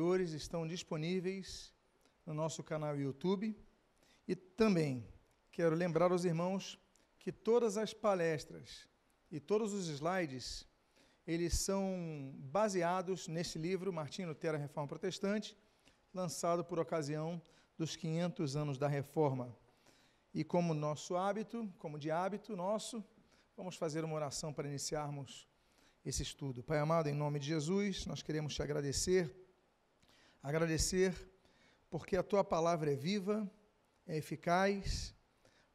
anteriores estão disponíveis no nosso canal YouTube. E também quero lembrar aos irmãos que todas as palestras e todos os slides, eles são baseados nesse livro, Martinho Lutero, a Reforma Protestante, lançado por ocasião dos 500 anos da Reforma. E como nosso hábito, como de hábito nosso, vamos fazer uma oração para iniciarmos esse estudo. Pai amado, em nome de Jesus, nós queremos te agradecer, agradecer porque a tua palavra é viva, é eficaz,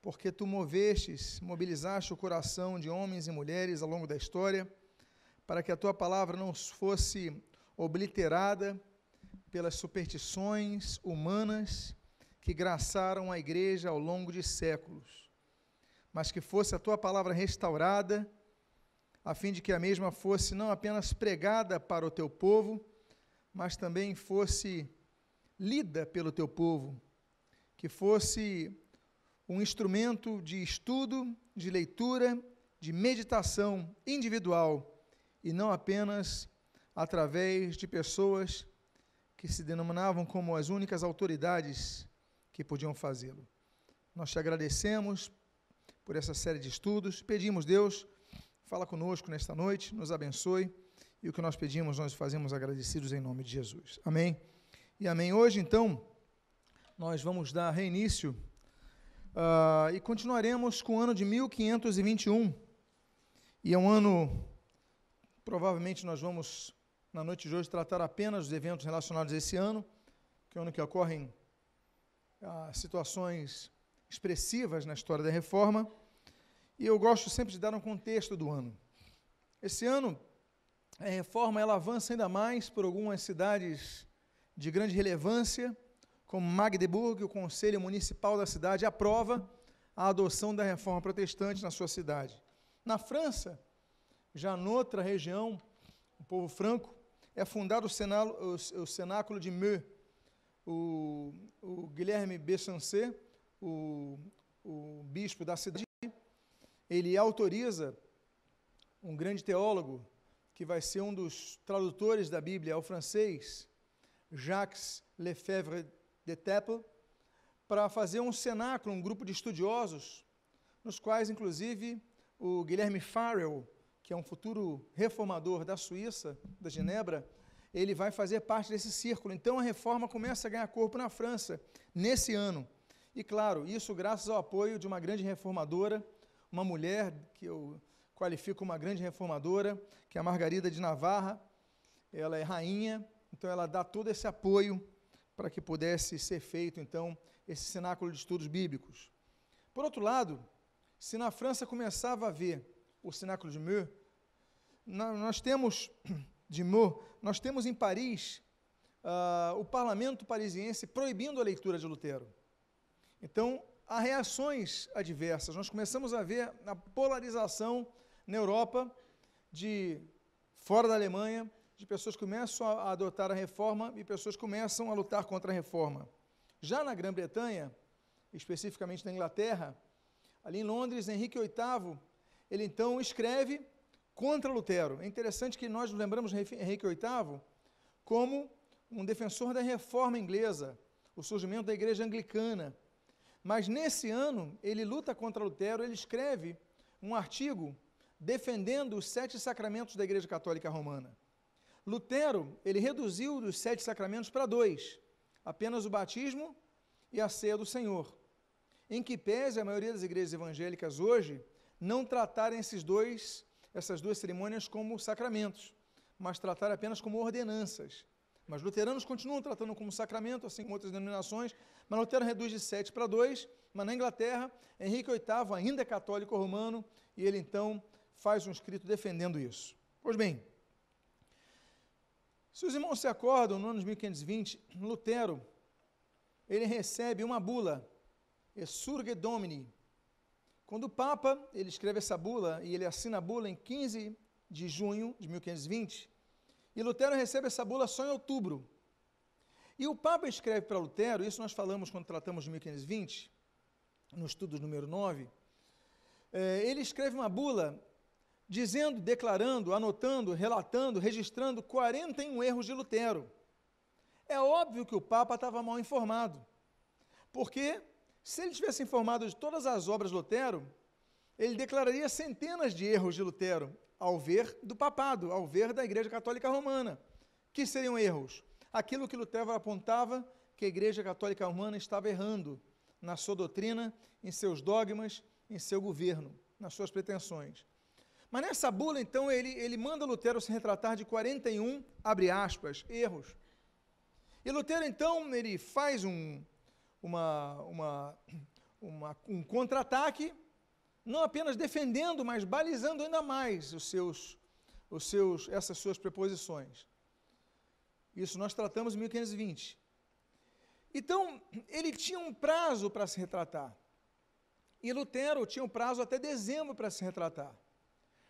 porque tu movestes, mobilizaste o coração de homens e mulheres ao longo da história, para que a tua palavra não fosse obliterada pelas superstições humanas que graçaram a igreja ao longo de séculos, mas que fosse a tua palavra restaurada a fim de que a mesma fosse não apenas pregada para o teu povo, mas também fosse lida pelo teu povo, que fosse um instrumento de estudo, de leitura, de meditação individual e não apenas através de pessoas que se denominavam como as únicas autoridades que podiam fazê-lo. Nós te agradecemos por essa série de estudos, pedimos, Deus, Fala conosco nesta noite, nos abençoe. E o que nós pedimos, nós fazemos agradecidos em nome de Jesus. Amém? E amém. Hoje, então, nós vamos dar reinício uh, e continuaremos com o ano de 1521. E é um ano, provavelmente nós vamos, na noite de hoje, tratar apenas dos eventos relacionados a esse ano, que é o ano que ocorrem uh, situações expressivas na história da reforma. E eu gosto sempre de dar um contexto do ano. Esse ano, a reforma ela avança ainda mais por algumas cidades de grande relevância, como Magdeburg, o Conselho Municipal da cidade aprova a adoção da reforma protestante na sua cidade. Na França, já noutra região, o povo franco, é fundado o, cenáculo, o, o cenáculo de Meaux. O, o Guilherme Bechancet, o, o bispo da cidade, ele autoriza um grande teólogo, que vai ser um dos tradutores da Bíblia ao francês, Jacques Lefebvre de Teple, para fazer um cenáculo, um grupo de estudiosos, nos quais, inclusive, o Guilherme Farrell, que é um futuro reformador da Suíça, da Genebra, ele vai fazer parte desse círculo. Então a reforma começa a ganhar corpo na França nesse ano. E claro, isso graças ao apoio de uma grande reformadora, uma mulher que eu qualifico uma grande reformadora, que é a Margarida de Navarra. Ela é rainha, então ela dá todo esse apoio para que pudesse ser feito, então, esse cenáculo de estudos bíblicos. Por outro lado, se na França começava a haver o cenáculo de Meaux, nós temos, de Meaux, nós temos em Paris uh, o parlamento parisiense proibindo a leitura de Lutero. Então, há reações adversas. Nós começamos a ver a polarização na Europa de fora da Alemanha, de pessoas que começam a adotar a reforma e pessoas começam a lutar contra a reforma. Já na Grã-Bretanha, especificamente na Inglaterra, ali em Londres, Henrique VIII, ele então escreve contra Lutero. É interessante que nós lembramos Henrique VIII como um defensor da reforma inglesa, o surgimento da igreja anglicana, mas nesse ano, ele luta contra Lutero, ele escreve um artigo defendendo os sete sacramentos da Igreja Católica Romana. Lutero, ele reduziu dos sete sacramentos para dois, apenas o batismo e a ceia do Senhor. Em que pese a maioria das igrejas evangélicas hoje não tratarem esses dois, essas duas cerimônias como sacramentos, mas tratar apenas como ordenanças. Mas luteranos continuam tratando como sacramento, assim como outras denominações, mas Lutero reduz de 7 para 2, mas na Inglaterra, Henrique VIII ainda é católico romano, e ele então faz um escrito defendendo isso. Pois bem, se os irmãos se acordam, no ano de 1520, Lutero, ele recebe uma bula, Surge Domini. Quando o Papa, ele escreve essa bula, e ele assina a bula em 15 de junho de 1520, e Lutero recebe essa bula só em outubro. E o Papa escreve para Lutero, isso nós falamos quando tratamos de 1520, no estudo número 9, é, ele escreve uma bula dizendo, declarando, anotando, relatando, registrando 41 erros de Lutero. É óbvio que o Papa estava mal informado, porque se ele tivesse informado de todas as obras de Lutero, ele declararia centenas de erros de Lutero ao ver do papado, ao ver da Igreja Católica Romana. Que seriam erros? Aquilo que Lutero apontava que a Igreja Católica Romana estava errando na sua doutrina, em seus dogmas, em seu governo, nas suas pretensões. Mas nessa bula, então, ele, ele manda Lutero se retratar de 41, abre aspas, erros. E Lutero, então, ele faz um, uma, uma, uma um contra-ataque, não apenas defendendo, mas balizando ainda mais os seus, os seus, essas suas preposições. Isso nós tratamos em 1520. Então, ele tinha um prazo para se retratar. E Lutero tinha um prazo até dezembro para se retratar.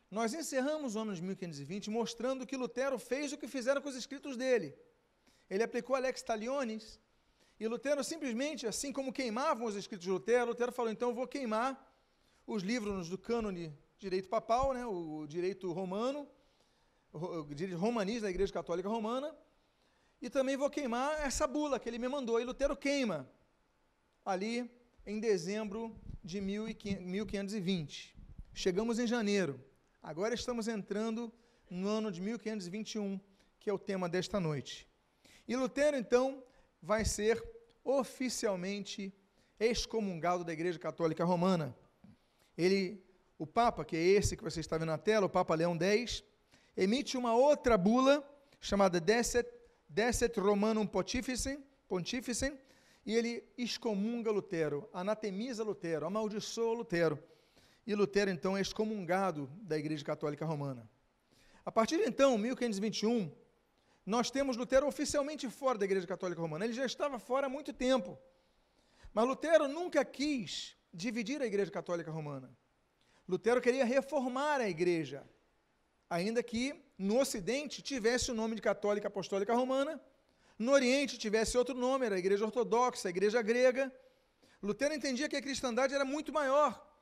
Nós encerramos o ano de 1520 mostrando que Lutero fez o que fizeram com os escritos dele. Ele aplicou a lex talionis, e Lutero simplesmente, assim como queimavam os escritos de Lutero, Lutero falou, então vou queimar os livros do cânone direito papal, né, o direito romano, o direito romanista da Igreja Católica Romana, e também vou queimar essa bula que ele me mandou. E Lutero queima ali em dezembro de 1520. Chegamos em janeiro. Agora estamos entrando no ano de 1521, que é o tema desta noite. E Lutero, então, vai ser oficialmente excomungado da Igreja Católica Romana. Ele, o Papa, que é esse que você está vendo na tela, o Papa Leão X, emite uma outra bula chamada Decet Decet Romanum Pontificem, Pontificem, e ele excomunga Lutero, anatemiza Lutero, amaldiçoa Lutero. E Lutero, então, é excomungado da Igreja Católica Romana. A partir de então, 1521, nós temos Lutero oficialmente fora da Igreja Católica Romana. Ele já estava fora há muito tempo. Mas Lutero nunca quis dividir a Igreja Católica Romana. Lutero queria reformar a Igreja, ainda que no Ocidente tivesse o nome de Católica Apostólica Romana, no Oriente tivesse outro nome, era a Igreja Ortodoxa, a Igreja Grega. Lutero entendia que a cristandade era muito maior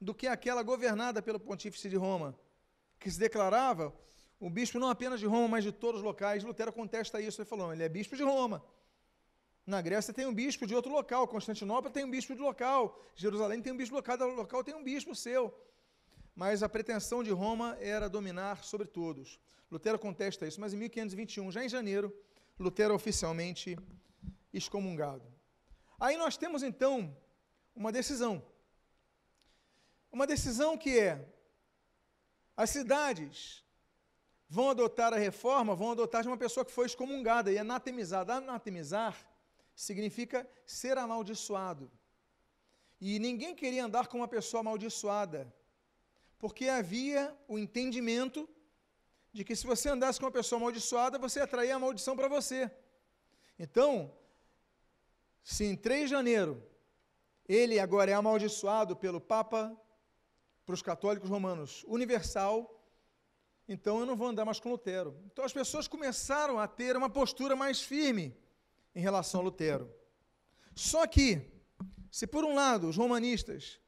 do que aquela governada pelo Pontífice de Roma, que se declarava o bispo não apenas de Roma, mas de todos os locais. Lutero contesta isso, ele falou, ele é bispo de Roma. Na Grécia tem um bispo de outro local, Constantinopla tem um bispo de local, Jerusalém tem um bispo local, local tem um bispo seu mas a pretensão de Roma era dominar sobre todos. Lutero contesta isso, mas em 1521, já em janeiro, Lutero oficialmente excomungado. Aí nós temos então uma decisão. Uma decisão que é: as cidades vão adotar a reforma, vão adotar de uma pessoa que foi excomungada e anatemizada. Anatemizar significa ser amaldiçoado. E ninguém queria andar com uma pessoa amaldiçoada porque havia o entendimento de que se você andasse com uma pessoa amaldiçoada, você atraía a maldição para você. Então, se em 3 de janeiro ele agora é amaldiçoado pelo Papa, para os católicos romanos, universal, então eu não vou andar mais com Lutero. Então as pessoas começaram a ter uma postura mais firme em relação a Lutero. Só que, se por um lado os romanistas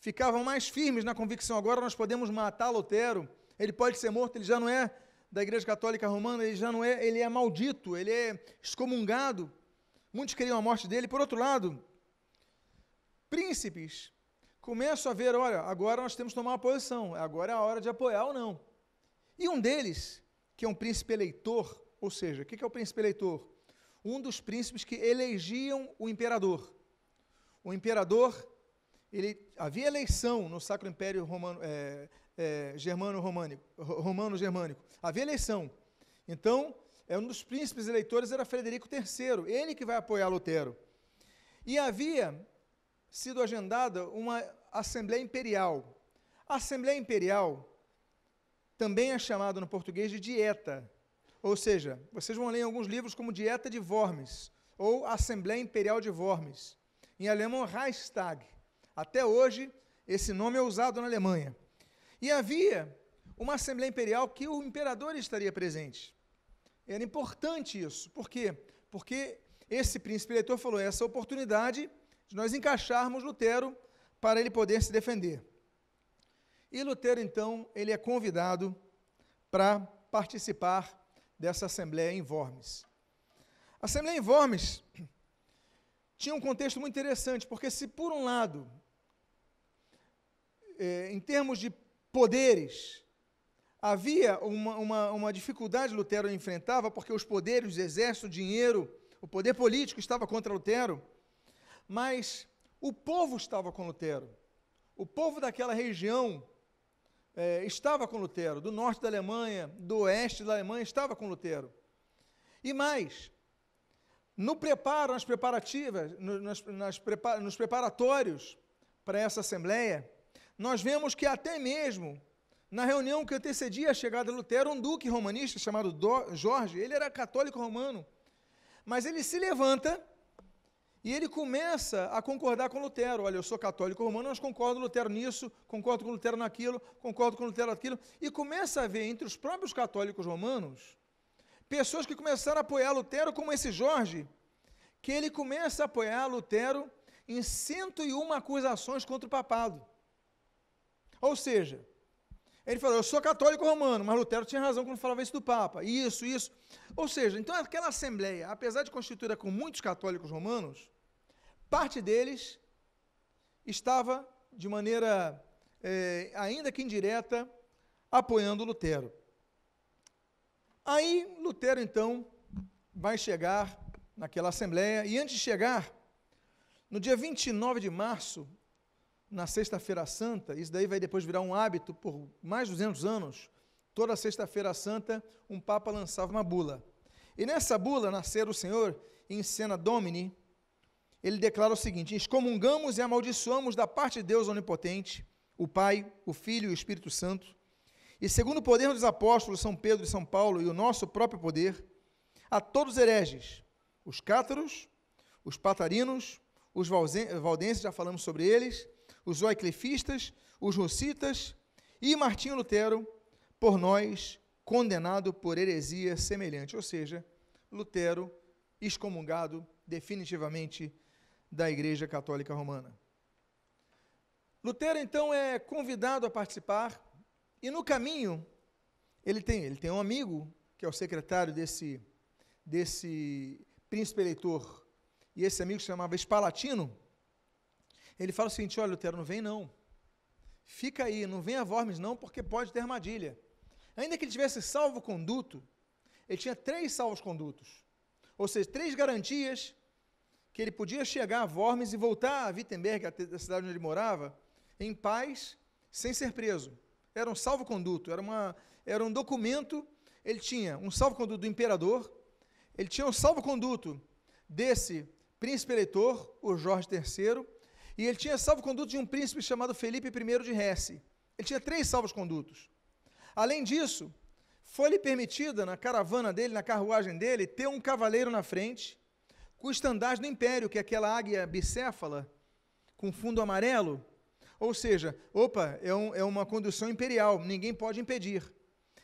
ficavam mais firmes na convicção, agora nós podemos matar Lutero, ele pode ser morto, ele já não é da Igreja Católica Romana, ele já não é, ele é maldito, ele é excomungado. Muitos queriam a morte dele. Por outro lado, príncipes começam a ver, olha, agora nós temos que tomar uma posição, agora é a hora de apoiar ou não. E um deles, que é um príncipe eleitor, ou seja, o que é o príncipe eleitor? Um dos príncipes que elegiam o imperador. O imperador ele havia eleição no Sacro Império Romano, é, é, Germano Românico, Romano Germânico. Havia eleição. Então, é um dos príncipes eleitores era Frederico III, ele que vai apoiar Lutero. E havia sido agendada uma Assembleia Imperial. A Assembleia Imperial também é chamada no português de dieta. Ou seja, vocês vão ler em alguns livros como Dieta de Worms, ou Assembleia Imperial de Worms. Em alemão, Reichstag. Até hoje, esse nome é usado na Alemanha. E havia uma Assembleia Imperial que o imperador estaria presente. Era importante isso. Por quê? Porque esse príncipe eleitor falou: essa oportunidade de nós encaixarmos Lutero para ele poder se defender. E Lutero, então, ele é convidado para participar dessa assembleia em Worms. A Assembleia em Worms tinha um contexto muito interessante, porque se por um lado, é, em termos de poderes, havia uma, uma, uma dificuldade que Lutero enfrentava, porque os poderes, o exército, o dinheiro, o poder político estava contra Lutero, mas o povo estava com Lutero. O povo daquela região é, estava com Lutero, do norte da Alemanha, do oeste da Alemanha, estava com Lutero. E mais, no preparo, nas preparativas, no, nas, nas prepar, nos preparatórios para essa assembleia, nós vemos que até mesmo na reunião que antecedia a chegada de Lutero, um duque romanista chamado Do, Jorge, ele era católico romano, mas ele se levanta e ele começa a concordar com Lutero. Olha, eu sou católico romano, mas concordo com Lutero nisso, concordo com Lutero naquilo, concordo com Lutero naquilo. E começa a ver entre os próprios católicos romanos pessoas que começaram a apoiar Lutero, como esse Jorge, que ele começa a apoiar Lutero em 101 acusações contra o papado. Ou seja, ele falou: Eu sou católico romano, mas Lutero tinha razão quando falava isso do Papa. Isso, isso. Ou seja, então aquela assembleia, apesar de constituída com muitos católicos romanos, Parte deles estava, de maneira é, ainda que indireta, apoiando Lutero. Aí Lutero, então, vai chegar naquela assembleia, e antes de chegar, no dia 29 de março, na Sexta-feira Santa, isso daí vai depois virar um hábito por mais de 200 anos, toda Sexta-feira Santa, um Papa lançava uma bula. E nessa bula, nascer o Senhor, em cena Domini, ele declara o seguinte: excomungamos e amaldiçoamos da parte de Deus onipotente, o Pai, o Filho e o Espírito Santo, e segundo o poder dos apóstolos São Pedro e São Paulo e o nosso próprio poder, a todos os hereges, os cátaros, os patarinos, os valdenses, já falamos sobre eles, os oiclifistas, os russitas e Martinho Lutero, por nós, condenado por heresia semelhante, ou seja, Lutero excomungado definitivamente da Igreja Católica Romana. Lutero então é convidado a participar e no caminho ele tem ele tem um amigo que é o secretário desse desse príncipe eleitor e esse amigo se chamava Espalatino. Ele fala o seguinte: olha, Lutero, não vem não. Fica aí, não venha a Worms não, porque pode ter armadilha. Ainda que ele tivesse salvo conduto, ele tinha três salvos condutos. Ou seja, três garantias que ele podia chegar a Worms e voltar a Wittenberg, a cidade onde ele morava, em paz, sem ser preso. Era um salvo-conduto, era, era um documento. Ele tinha um salvo-conduto do imperador, ele tinha um salvo-conduto desse príncipe eleitor, o Jorge III, e ele tinha salvo-conduto de um príncipe chamado Felipe I de Hesse. Ele tinha três salvos-condutos. Além disso, foi-lhe permitida, na caravana dele, na carruagem dele, ter um cavaleiro na frente, com o estandarte do império, que é aquela águia bicéfala, com fundo amarelo. Ou seja, opa, é, um, é uma condução imperial, ninguém pode impedir.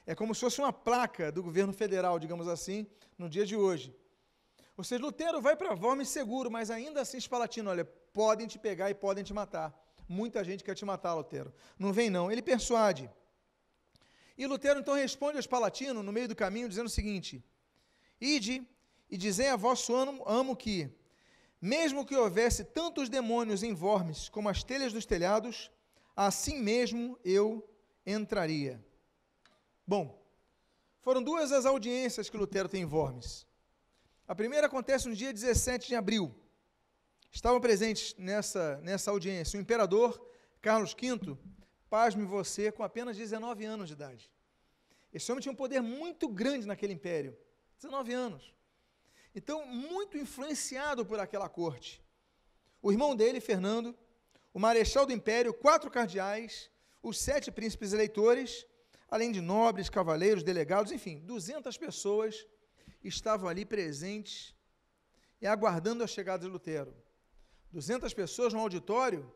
É como se fosse uma placa do governo federal, digamos assim, no dia de hoje. Ou seja, Lutero vai para Worms seguro, mas ainda assim Spalatino, olha, podem te pegar e podem te matar. Muita gente quer te matar, Lutero. Não vem não. Ele persuade. E Lutero então responde a Spalatino no meio do caminho dizendo o seguinte: Ide e dizem a vosso amo, que, mesmo que houvesse tantos demônios em Wormes como as telhas dos telhados, assim mesmo eu entraria. Bom, foram duas as audiências que Lutero tem em Wormes. A primeira acontece no dia 17 de abril. Estavam presentes nessa, nessa audiência o imperador Carlos V, pasme você, com apenas 19 anos de idade. Esse homem tinha um poder muito grande naquele império. 19 anos. Então, muito influenciado por aquela corte. O irmão dele, Fernando, o marechal do império, quatro cardeais, os sete príncipes eleitores, além de nobres, cavaleiros, delegados, enfim, 200 pessoas estavam ali presentes e aguardando a chegada de Lutero. 200 pessoas no auditório,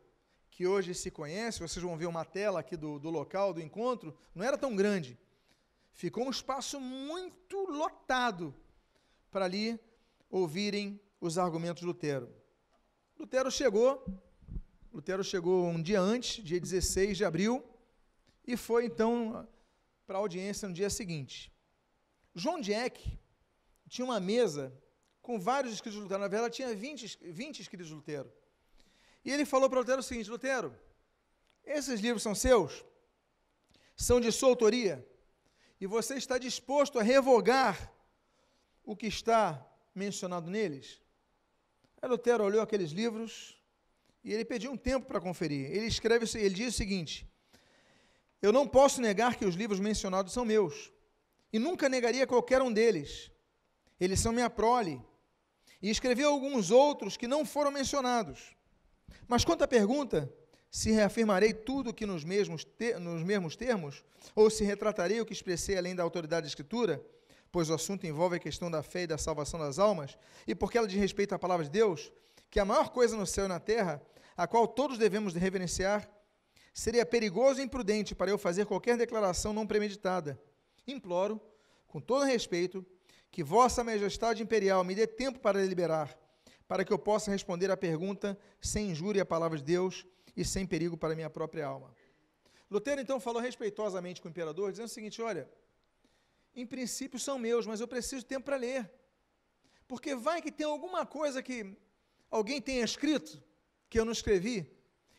que hoje se conhece, vocês vão ver uma tela aqui do, do local do encontro, não era tão grande. Ficou um espaço muito lotado para ali ouvirem os argumentos de Lutero. Lutero chegou, Lutero chegou um dia antes, dia 16 de abril, e foi então para a audiência no dia seguinte. João Dieck tinha uma mesa com vários escritos de Lutero. Na verdade, tinha 20, 20 escritos de Lutero. E ele falou para Lutero o seguinte: Lutero, esses livros são seus? São de sua autoria? E você está disposto a revogar o que está mencionado neles? Aí Lutero olhou aqueles livros e ele pediu um tempo para conferir. Ele escreve, ele diz o seguinte: Eu não posso negar que os livros mencionados são meus, e nunca negaria qualquer um deles. Eles são minha prole. E escrevi alguns outros que não foram mencionados. Mas quanto à pergunta, se reafirmarei tudo que nos mesmos, nos mesmos termos, ou se retratarei o que expressei além da autoridade da Escritura, pois o assunto envolve a questão da fé e da salvação das almas, e porque ela diz respeito à palavra de Deus, que a maior coisa no céu e na terra, a qual todos devemos reverenciar, seria perigoso e imprudente para eu fazer qualquer declaração não premeditada. Imploro, com todo respeito, que Vossa Majestade Imperial me dê tempo para deliberar, para que eu possa responder à pergunta sem injúria à palavra de Deus e sem perigo para minha própria alma. Lutero então falou respeitosamente com o imperador, dizendo o seguinte: olha, em princípio são meus, mas eu preciso de tempo para ler. Porque vai que tem alguma coisa que alguém tenha escrito, que eu não escrevi,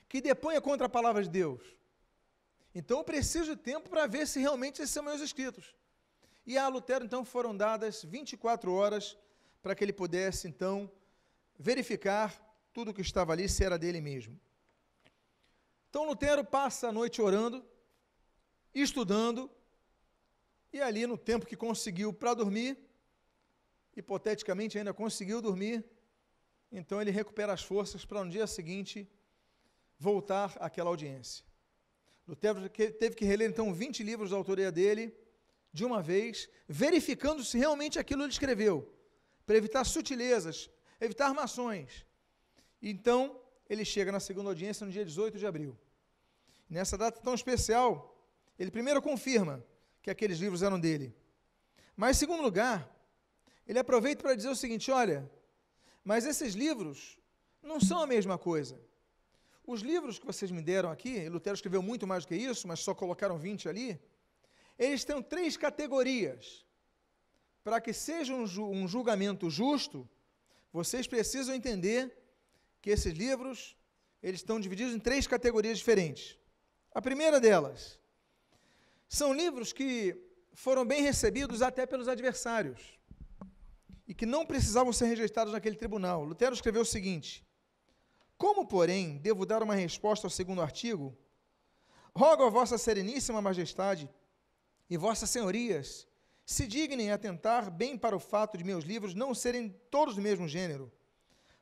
que deponha contra a palavra de Deus. Então eu preciso de tempo para ver se realmente esses são meus escritos. E a Lutero, então, foram dadas 24 horas para que ele pudesse, então, verificar tudo que estava ali, se era dele mesmo. Então, Lutero passa a noite orando, estudando, e ali, no tempo que conseguiu para dormir, hipoteticamente ainda conseguiu dormir, então ele recupera as forças para no dia seguinte voltar àquela audiência. Lutero teve que reler então 20 livros da autoria dele, de uma vez, verificando se realmente aquilo ele escreveu, para evitar sutilezas, evitar armações. Então, ele chega na segunda audiência no dia 18 de abril. Nessa data tão especial, ele primeiro confirma que aqueles livros eram dele. Mas, em segundo lugar, ele aproveita para dizer o seguinte: olha, mas esses livros não são a mesma coisa. Os livros que vocês me deram aqui, Lutero escreveu muito mais do que isso, mas só colocaram 20 ali eles têm três categorias. Para que seja um, julgamento justo, vocês precisam entender que esses livros eles estão divididos em três categorias diferentes. A primeira delas são livros que foram bem recebidos até pelos adversários e que não precisavam ser rejeitados naquele tribunal. Lutero escreveu o seguinte: Como, porém, devo dar uma resposta ao segundo artigo? Rogo a vossa sereníssima majestade e vossas senhorias se dignem atentar bem para o fato de meus livros não serem todos do mesmo gênero,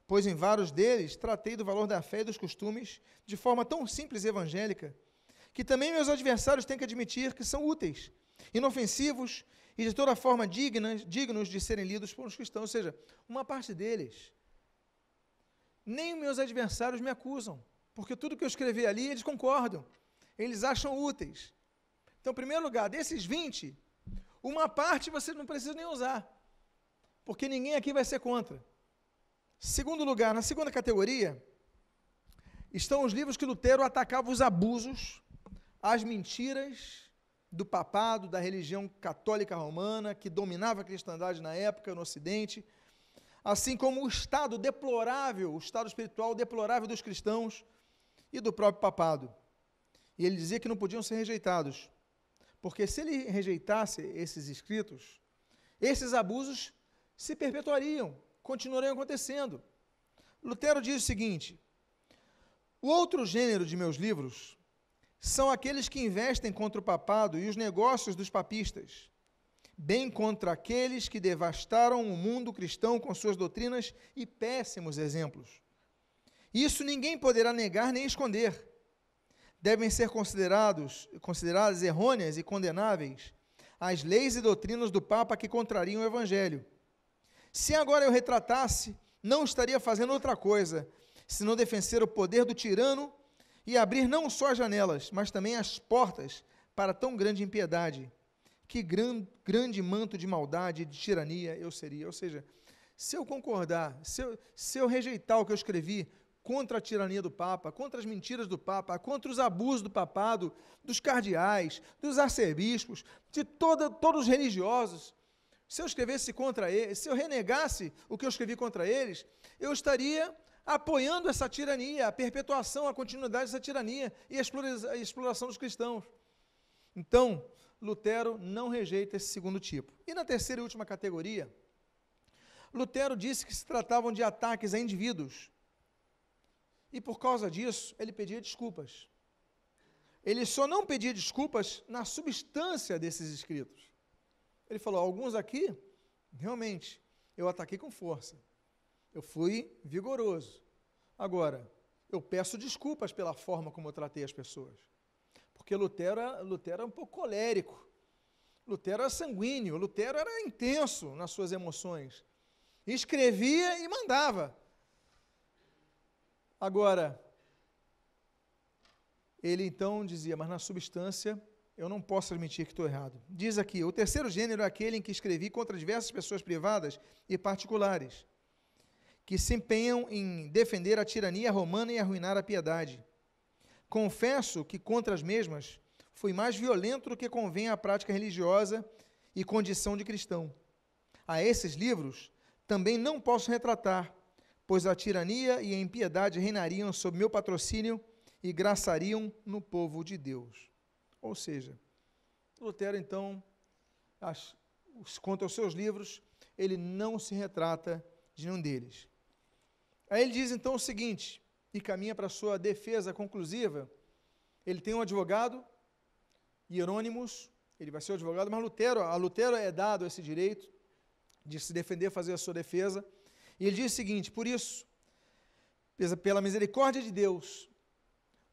pois em vários deles tratei do valor da fé e dos costumes de forma tão simples e evangélica, que também meus adversários têm que admitir que são úteis, inofensivos e de toda forma dignas, dignos de serem lidos por uns cristãos, ou seja, uma parte deles. Nem meus adversários me acusam, porque tudo que eu escrevi ali eles concordam, eles acham úteis. Então, em primeiro lugar, desses 20, uma parte você não precisa nem usar, porque ninguém aqui vai ser contra. Segundo lugar, na segunda categoria, estão os livros que Lutero atacava os abusos, as mentiras do papado, da religião católica romana, que dominava a cristandade na época no Ocidente, assim como o estado deplorável, o estado espiritual deplorável dos cristãos e do próprio papado. E ele dizia que não podiam ser rejeitados. Porque se ele rejeitasse esses escritos, esses abusos se perpetuariam, continuariam acontecendo. Lutero diz o seguinte: o outro gênero de meus livros são aqueles que investem contra o papado e os negócios dos papistas, bem contra aqueles que devastaram o mundo cristão com suas doutrinas e péssimos exemplos. Isso ninguém poderá negar nem esconder devem ser considerados, consideradas errôneas e condenáveis as leis e doutrinas do Papa que contrariam o Evangelho. Se agora eu retratasse, não estaria fazendo outra coisa, senão defender o poder do tirano e abrir não só as janelas, mas também as portas para tão grande impiedade. Que gran, grande manto de maldade e de tirania eu seria. Ou seja, se eu concordar, se eu, se eu rejeitar o que eu escrevi, contra a tirania do Papa, contra as mentiras do Papa, contra os abusos do papado, dos cardeais, dos arcebispos, de toda, todos os religiosos. se eu escrevesse contra eles, se eu renegasse o que eu escrevi contra eles, eu estaria apoiando essa tirania, a perpetuação, a continuidade dessa tirania e a exploração dos cristãos. Então, Lutero não rejeita esse segundo tipo. E na terceira e última categoria, Lutero disse que se tratavam de ataques a indivíduos. E por causa disso, ele pedia desculpas. Ele só não pedia desculpas na substância desses escritos. Ele falou: alguns aqui, realmente, eu ataquei com força. Eu fui vigoroso. Agora, eu peço desculpas pela forma como eu tratei as pessoas. Porque Lutero, Lutero era um pouco colérico. Lutero era sanguíneo. Lutero era intenso nas suas emoções. Escrevia e mandava. Agora, ele então dizia, mas na substância eu não posso admitir que estou errado. Diz aqui: o terceiro gênero é aquele em que escrevi contra diversas pessoas privadas e particulares, que se empenham em defender a tirania romana e arruinar a piedade. Confesso que contra as mesmas fui mais violento do que convém à prática religiosa e condição de cristão. A esses livros também não posso retratar, pois a tirania e a impiedade reinariam sob meu patrocínio e graçariam no povo de Deus. Ou seja, Lutero, então, as, quanto aos seus livros, ele não se retrata de nenhum deles. Aí ele diz então o seguinte, e caminha para a sua defesa conclusiva. Ele tem um advogado, Hierônimos, ele vai ser o advogado, mas Lutero, a Lutero é dado esse direito de se defender, fazer a sua defesa. E ele diz o seguinte: Por isso, pela misericórdia de Deus,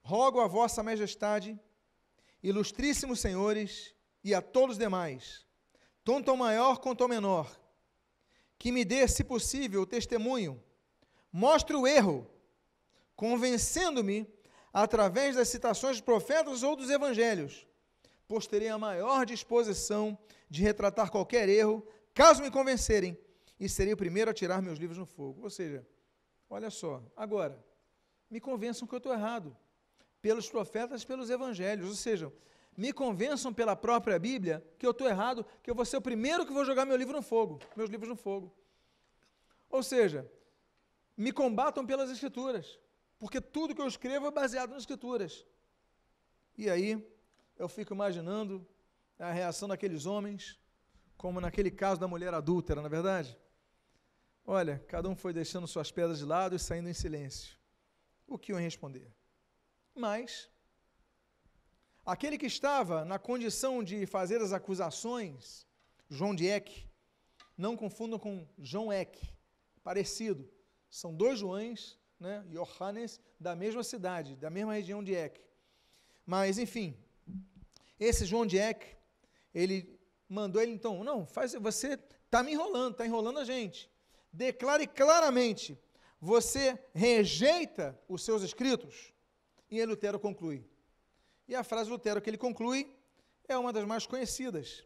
rogo a vossa majestade ilustríssimos senhores e a todos os demais, tanto ao maior quanto ao menor, que me dê, se possível, o testemunho, mostre o erro, convencendo-me através das citações dos profetas ou dos evangelhos, pois terei a maior disposição de retratar qualquer erro, caso me convencerem, e serei o primeiro a tirar meus livros no fogo. Ou seja, olha só, agora, me convençam que eu estou errado pelos profetas, pelos evangelhos. Ou seja, me convençam pela própria Bíblia que eu estou errado, que eu vou ser o primeiro que vou jogar meu livro no fogo, meus livros no fogo. Ou seja, me combatam pelas Escrituras, porque tudo que eu escrevo é baseado nas Escrituras. E aí, eu fico imaginando a reação daqueles homens, como naquele caso da mulher adúltera, na é verdade? Olha, cada um foi deixando suas pedras de lado e saindo em silêncio. O que iam responder? Mas aquele que estava na condição de fazer as acusações, João de Eck, não confundam com João Eck, parecido. São dois Joões, né, Johannes, da mesma cidade, da mesma região de Eck. Mas, enfim, esse João de Eck, ele mandou ele então, não, faz, você está me enrolando, está enrolando a gente. Declare claramente, você rejeita os seus escritos? E Lutero conclui. E a frase Lutero que ele conclui é uma das mais conhecidas.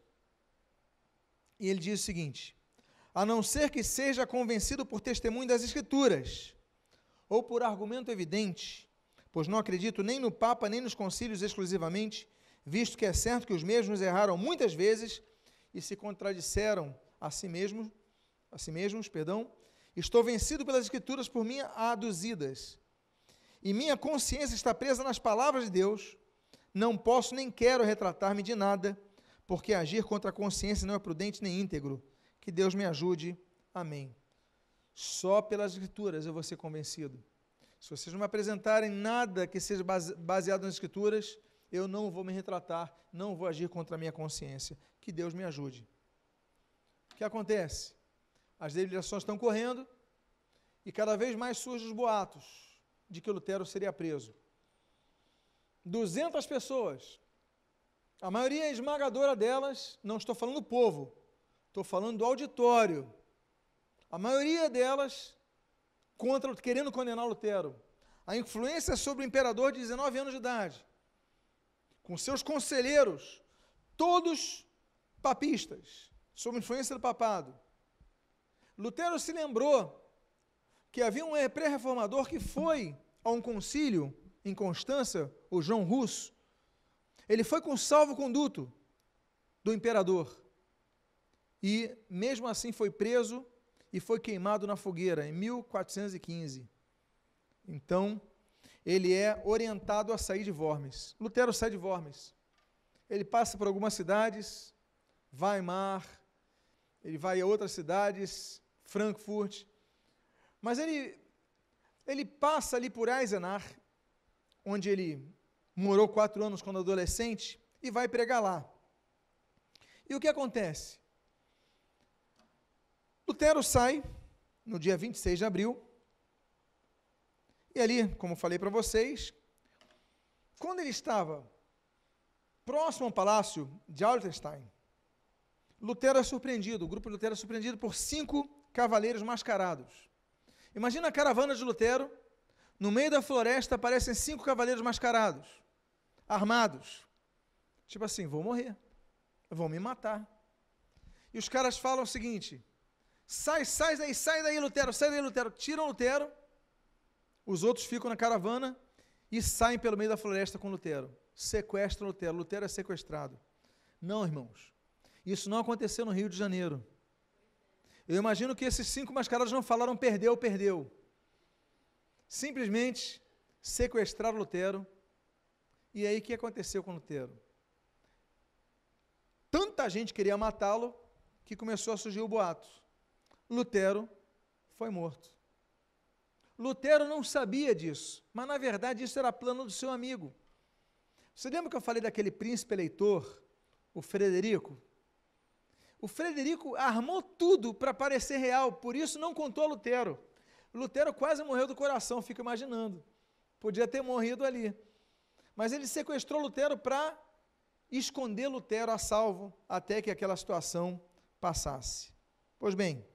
E ele diz o seguinte: A não ser que seja convencido por testemunho das Escrituras, ou por argumento evidente, pois não acredito nem no Papa nem nos concílios exclusivamente, visto que é certo que os mesmos erraram muitas vezes e se contradisseram a si mesmos, a si mesmos, perdão, estou vencido pelas escrituras por mim aduzidas e minha consciência está presa nas palavras de Deus, não posso nem quero retratar-me de nada, porque agir contra a consciência não é prudente nem íntegro. Que Deus me ajude. Amém. Só pelas Escrituras eu vou ser convencido. Se vocês não me apresentarem nada que seja baseado nas Escrituras, eu não vou me retratar, não vou agir contra a minha consciência. Que Deus me ajude. O que acontece? As deliberações estão correndo e cada vez mais surgem os boatos de que Lutero seria preso. 200 pessoas. A maioria esmagadora delas, não estou falando do povo, estou falando do auditório. A maioria delas contra, querendo condenar Lutero. A influência sobre o imperador de 19 anos de idade, com seus conselheiros, todos papistas, sob influência do papado. Lutero se lembrou que havia um pré-reformador que foi a um concílio em Constança, o João Russo. Ele foi com salvo-conduto do imperador. E mesmo assim foi preso e foi queimado na fogueira em 1415. Então, ele é orientado a sair de Worms. Lutero sai de Worms. Ele passa por algumas cidades, Weimar, ele vai a outras cidades, Frankfurt, mas ele, ele passa ali por Eisenach, onde ele morou quatro anos quando adolescente, e vai pregar lá. E o que acontece? Lutero sai no dia 26 de abril, e ali, como falei para vocês, quando ele estava próximo ao palácio de Altenstein, Lutero é surpreendido, o grupo de Lutero é surpreendido por cinco cavaleiros mascarados. Imagina a caravana de Lutero, no meio da floresta aparecem cinco cavaleiros mascarados, armados. Tipo assim, vou morrer, vão me matar. E os caras falam o seguinte: sai, sai daí, sai daí, Lutero, sai daí, Lutero. Tiram Lutero, os outros ficam na caravana e saem pelo meio da floresta com Lutero. Sequestram Lutero. Lutero é sequestrado. Não, irmãos. Isso não aconteceu no Rio de Janeiro. Eu imagino que esses cinco mascarados não falaram perdeu, perdeu. Simplesmente sequestraram Lutero. E aí o que aconteceu com Lutero? Tanta gente queria matá-lo que começou a surgir o boato. Lutero foi morto. Lutero não sabia disso, mas na verdade isso era plano do seu amigo. Você lembra que eu falei daquele príncipe eleitor, o Frederico? O Frederico armou tudo para parecer real, por isso não contou a Lutero. Lutero quase morreu do coração, fica imaginando. Podia ter morrido ali. Mas ele sequestrou Lutero para esconder Lutero a salvo até que aquela situação passasse. Pois bem,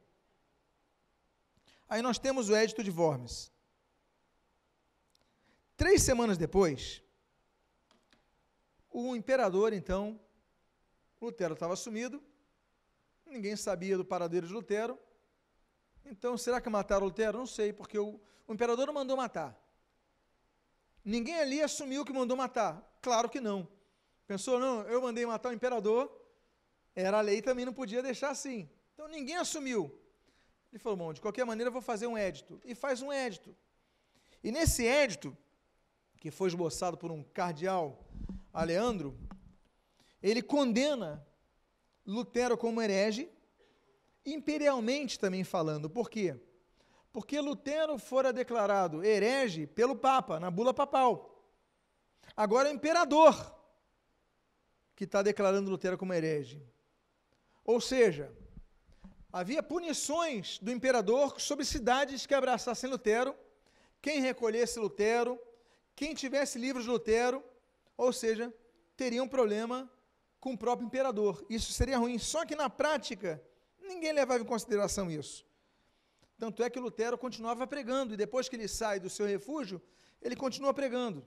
Aí nós temos o Édito de Worms. Três semanas depois, o imperador, então, Lutero estava sumido, ninguém sabia do paradeiro de Lutero. Então, será que mataram Lutero? Não sei, porque o, o imperador não mandou matar. Ninguém ali assumiu que mandou matar. Claro que não. Pensou, não, eu mandei matar o imperador, era a lei, também não podia deixar assim. Então ninguém assumiu. Ele falou: bom, de qualquer maneira eu vou fazer um édito. E faz um édito. E nesse édito, que foi esboçado por um cardeal, Aleandro, ele condena Lutero como herege, imperialmente também falando. Por quê? Porque Lutero fora declarado herege pelo Papa, na bula papal. Agora é o imperador que está declarando Lutero como herege. Ou seja, Havia punições do imperador sobre cidades que abraçassem Lutero, quem recolhesse Lutero, quem tivesse livros de Lutero, ou seja, teria um problema com o próprio imperador. Isso seria ruim. Só que na prática, ninguém levava em consideração isso. Tanto é que Lutero continuava pregando, e depois que ele sai do seu refúgio, ele continua pregando.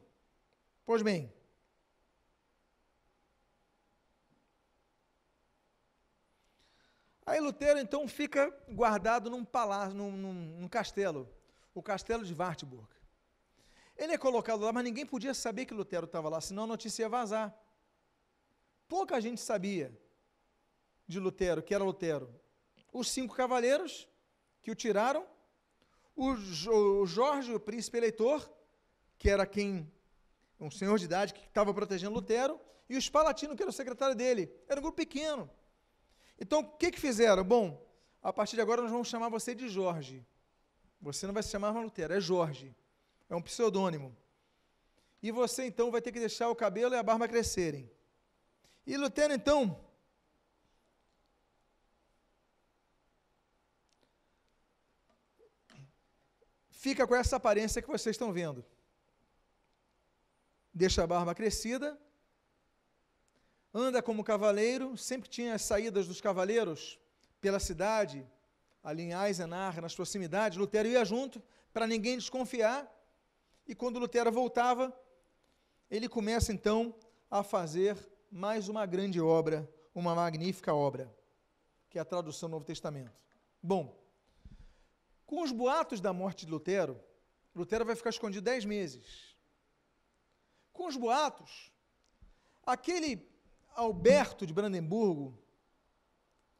Pois bem, Aí Lutero então fica guardado num palácio, num, num, num castelo, o castelo de Wartburg. Ele é colocado lá, mas ninguém podia saber que Lutero estava lá, senão a notícia ia vazar. Pouca gente sabia de Lutero, que era Lutero. Os cinco cavaleiros que o tiraram, o, Jorge, o príncipe eleitor, que era quem, um senhor de idade que estava protegendo Lutero, e os Palatino, que era o secretário dele. Era um grupo pequeno. Então, o que, que fizeram? Bom, a partir de agora nós vamos chamar você de Jorge. Você não vai se chamar Lutero, é Jorge. É um pseudônimo. E você então vai ter que deixar o cabelo e a barba crescerem. E Lutero então fica com essa aparência que vocês estão vendo. Deixa a barba crescida anda como cavaleiro, sempre tinha as saídas dos cavaleiros pela cidade, ali em Eisenach, nas proximidades. Lutero ia junto para ninguém desconfiar. E quando Lutero voltava, ele começa então a fazer mais uma grande obra, uma magnífica obra, que é a tradução do Novo Testamento. Bom, com os boatos da morte de Lutero, Lutero vai ficar escondido dez meses. Com os boatos, aquele Alberto de Brandemburgo,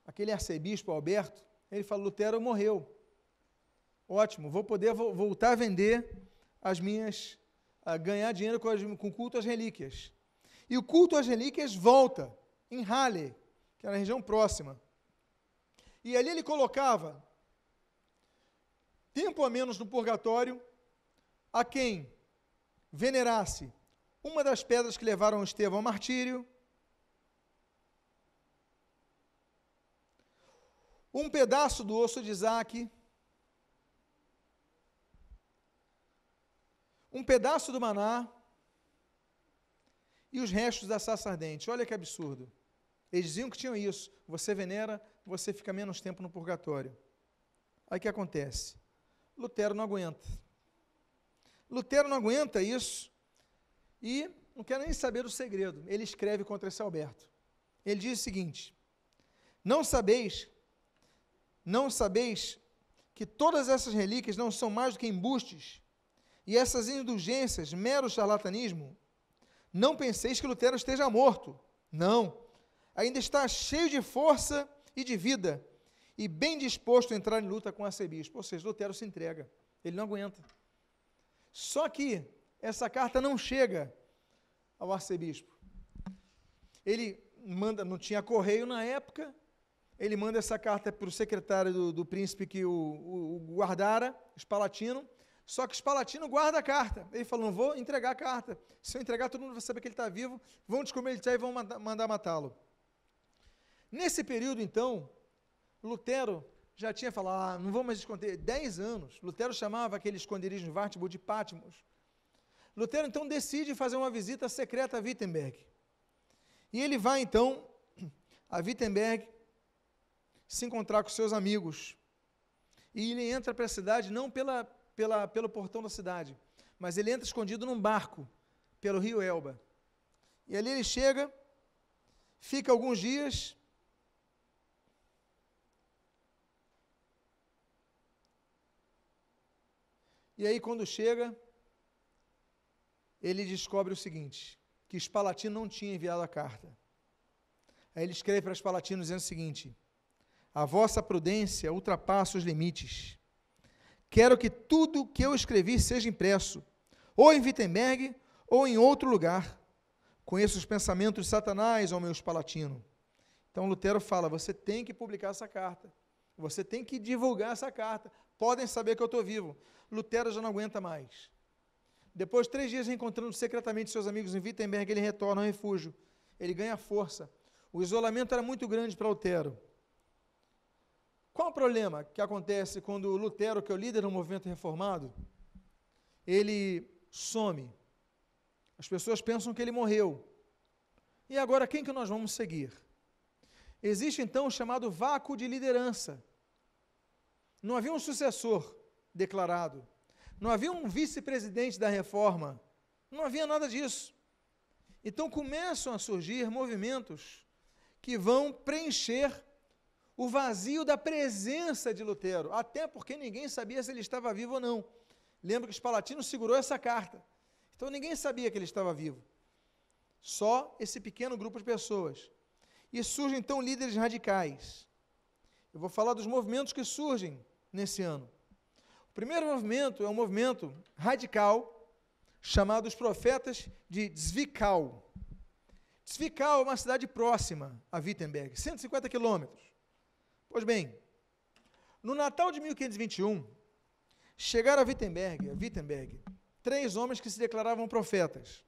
aquele arcebispo Alberto, ele falou: Lutero morreu. Ótimo, vou poder vo voltar a vender as minhas, a ganhar dinheiro com, as, com culto às relíquias. E o culto às relíquias volta em Halle, que era a região próxima. E ali ele colocava tempo a menos no purgatório a quem venerasse uma das pedras que levaram Estevão ao martírio, um pedaço do osso de Isaac, um pedaço do maná e os restos da saça ardente. Olha que absurdo. Eles diziam que tinham isso. Você venera, você fica menos tempo no purgatório. Aí o que acontece? Lutero não aguenta. Lutero não aguenta isso e não quer nem saber do segredo. Ele escreve contra esse Alberto. Ele diz o seguinte: Não sabeis, não sabeis que todas essas relíquias não são mais do que embustes e essas indulgências, mero charlatanismo? Não penseis que Lutero esteja morto. Não. Ainda está cheio de força e de vida e bem disposto a entrar em luta com o arcebispo. Ou seja, Lutero se entrega, ele não aguenta. Só que essa carta não chega ao arcebispo. Ele manda, não tinha correio na época, ele manda essa carta para o secretário do, do príncipe que o, o, o guardara, Espalatino, só que Espalatino guarda a carta. Ele falou: não vou entregar a carta. Se eu entregar, todo mundo vai saber que ele está vivo, vão descobrir ele está e vão mandar matá-lo. Nesse período, então, Lutero já tinha falado, ah, não vou mais esconder, dez anos. Lutero chamava aquele esconderijo em Wartburg de Patmos. Lutero então decide fazer uma visita secreta a Wittenberg. E ele vai então a Wittenberg se encontrar com seus amigos. E ele entra para a cidade não pela, pela, pelo portão da cidade, mas ele entra escondido num barco pelo rio Elba. E ali ele chega, fica alguns dias E aí, quando chega, ele descobre o seguinte: que Spalatino não tinha enviado a carta. Aí ele escreve para Spalatino dizendo o seguinte: A vossa prudência ultrapassa os limites. Quero que tudo que eu escrevi seja impresso, ou em Wittenberg, ou em outro lugar. Conheço os pensamentos de Satanás, ó meu Spalatino. Então Lutero fala: você tem que publicar essa carta. Você tem que divulgar essa carta. Podem saber que eu estou vivo. Lutero já não aguenta mais. Depois de três dias encontrando secretamente seus amigos em Wittenberg, ele retorna ao refúgio. Ele ganha força. O isolamento era muito grande para Lutero. Qual o problema que acontece quando Lutero, que é o líder do movimento reformado, ele some? As pessoas pensam que ele morreu. E agora quem que nós vamos seguir? Existe então o chamado vácuo de liderança. Não havia um sucessor declarado. Não havia um vice-presidente da reforma. Não havia nada disso. Então começam a surgir movimentos que vão preencher o vazio da presença de Lutero, até porque ninguém sabia se ele estava vivo ou não. Lembra que os palatinos segurou essa carta. Então ninguém sabia que ele estava vivo. Só esse pequeno grupo de pessoas. E surgem então líderes radicais. Eu vou falar dos movimentos que surgem nesse ano. O primeiro movimento é um movimento radical chamado os profetas de Zwickau. Zwickau é uma cidade próxima a Wittenberg, 150 quilômetros. Pois bem, no Natal de 1521, chegaram a Wittenberg, a Wittenberg três homens que se declaravam profetas.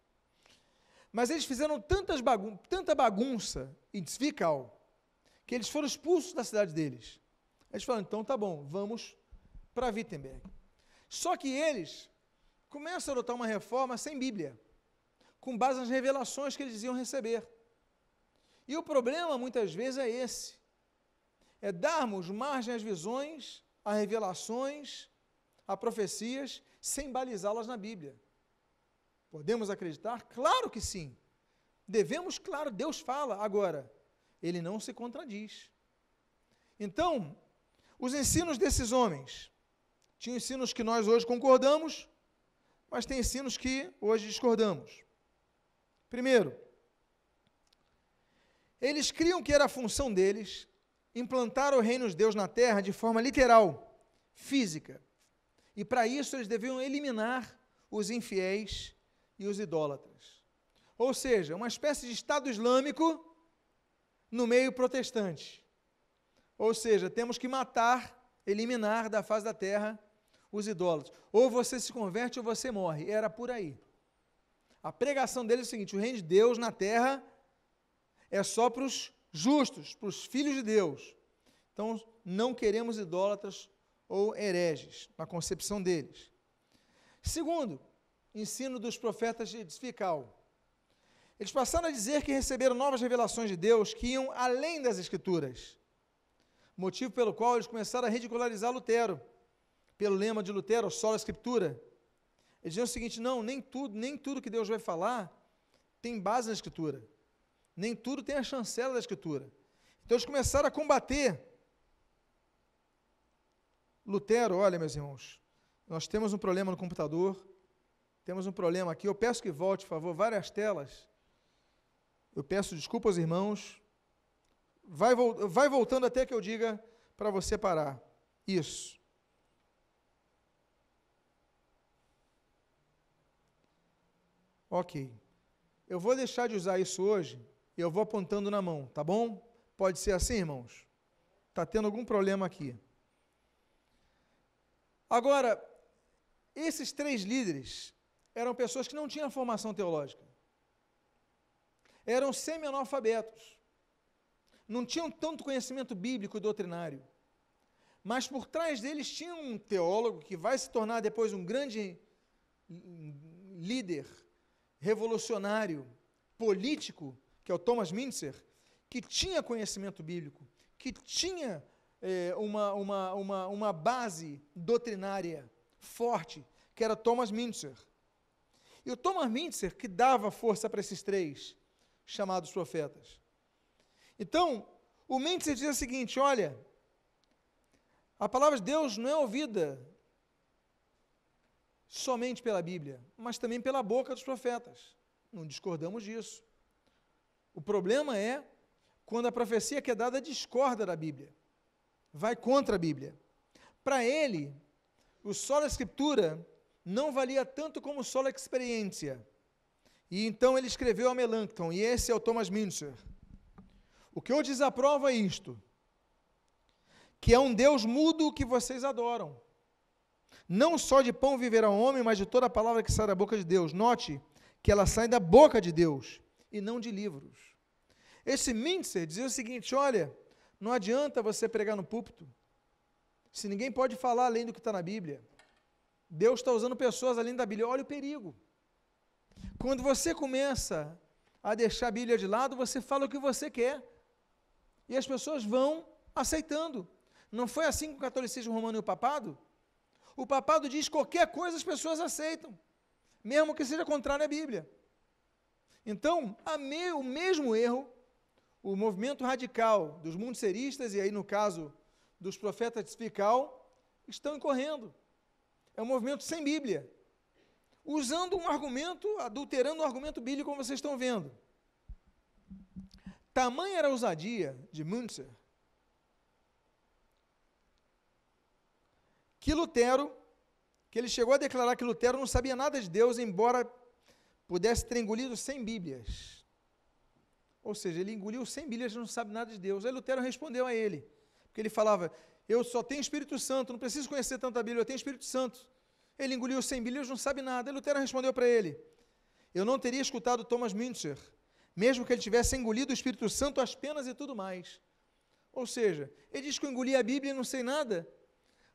Mas eles fizeram tantas bagun tanta bagunça em Zwickau que eles foram expulsos da cidade deles. Eles falaram, então tá bom, vamos para Wittenberg. Só que eles começam a adotar uma reforma sem Bíblia, com base nas revelações que eles iam receber. E o problema, muitas vezes, é esse: é darmos margem às visões, a revelações, a profecias, sem balizá-las na Bíblia. Podemos acreditar? Claro que sim. Devemos, claro, Deus fala. Agora, ele não se contradiz. Então, os ensinos desses homens tinha ensinos que nós hoje concordamos, mas tem ensinos que hoje discordamos. Primeiro, eles criam que era a função deles implantar o reino de Deus na terra de forma literal, física. E para isso eles deviam eliminar os infiéis e os idólatras. Ou seja, uma espécie de Estado Islâmico no meio protestante. Ou seja, temos que matar, eliminar da face da terra os idólatras. Ou você se converte ou você morre. Era por aí. A pregação deles é o seguinte: o reino de Deus na terra é só para os justos, para os filhos de Deus. Então, não queremos idólatras ou hereges, na concepção deles. Segundo, ensino dos profetas de Fical. Eles passaram a dizer que receberam novas revelações de Deus que iam além das Escrituras, motivo pelo qual eles começaram a ridicularizar Lutero, pelo lema de Lutero, só a Escritura. Eles diziam o seguinte: não, nem tudo, nem tudo que Deus vai falar tem base na Escritura, nem tudo tem a chancela da Escritura. Então eles começaram a combater Lutero. Olha, meus irmãos, nós temos um problema no computador, temos um problema aqui. Eu peço que volte, por favor, várias telas. Eu peço desculpa aos irmãos. Vai, vai voltando até que eu diga para você parar. Isso. Ok. Eu vou deixar de usar isso hoje e eu vou apontando na mão, tá bom? Pode ser assim, irmãos? Está tendo algum problema aqui. Agora, esses três líderes eram pessoas que não tinham formação teológica eram semi-analfabetos. Não tinham tanto conhecimento bíblico e doutrinário. Mas por trás deles tinha um teólogo que vai se tornar depois um grande líder revolucionário, político, que é o Thomas Mintzer, que tinha conhecimento bíblico, que tinha é, uma, uma, uma, uma base doutrinária forte, que era Thomas Mintzer. E o Thomas Mintzer que dava força para esses três, chamados profetas. Então, o Mendes diz o seguinte: olha, a palavra de Deus não é ouvida somente pela Bíblia, mas também pela boca dos profetas. Não discordamos disso. O problema é quando a profecia que é dada discorda da Bíblia, vai contra a Bíblia. Para ele, o solo escritura não valia tanto como o solo experiência. E então ele escreveu a Melanchthon, e esse é o Thomas Münzer. O que eu desaprovo é isto: que é um Deus mudo que vocês adoram. Não só de pão viverá o homem, mas de toda a palavra que sai da boca de Deus. Note que ela sai da boca de Deus e não de livros. Esse Mintzer dizia o seguinte: olha, não adianta você pregar no púlpito, se ninguém pode falar além do que está na Bíblia. Deus está usando pessoas além da Bíblia. Olha o perigo. Quando você começa a deixar a Bíblia de lado, você fala o que você quer. E as pessoas vão aceitando. Não foi assim com o catolicismo romano e o papado? O papado diz qualquer coisa as pessoas aceitam, mesmo que seja contrário à Bíblia. Então, me, o mesmo erro, o movimento radical dos mundiceristas, e aí no caso dos profetas de Fical, estão incorrendo. É um movimento sem Bíblia usando um argumento, adulterando um argumento bíblico, como vocês estão vendo. Tamanha era a ousadia de Münzer, que Lutero, que ele chegou a declarar que Lutero não sabia nada de Deus, embora pudesse ter engolido 100 Bíblias. Ou seja, ele engoliu 100 Bíblias e não sabe nada de Deus. Aí Lutero respondeu a ele, porque ele falava: Eu só tenho Espírito Santo, não preciso conhecer tanta Bíblia, eu tenho Espírito Santo. Ele engoliu 100 bilhões, não sabe nada. E Lutero respondeu para ele: Eu não teria escutado Thomas Müntzer, mesmo que ele tivesse engolido o Espírito Santo, as penas e tudo mais. Ou seja, ele diz que eu engoli a Bíblia e não sei nada,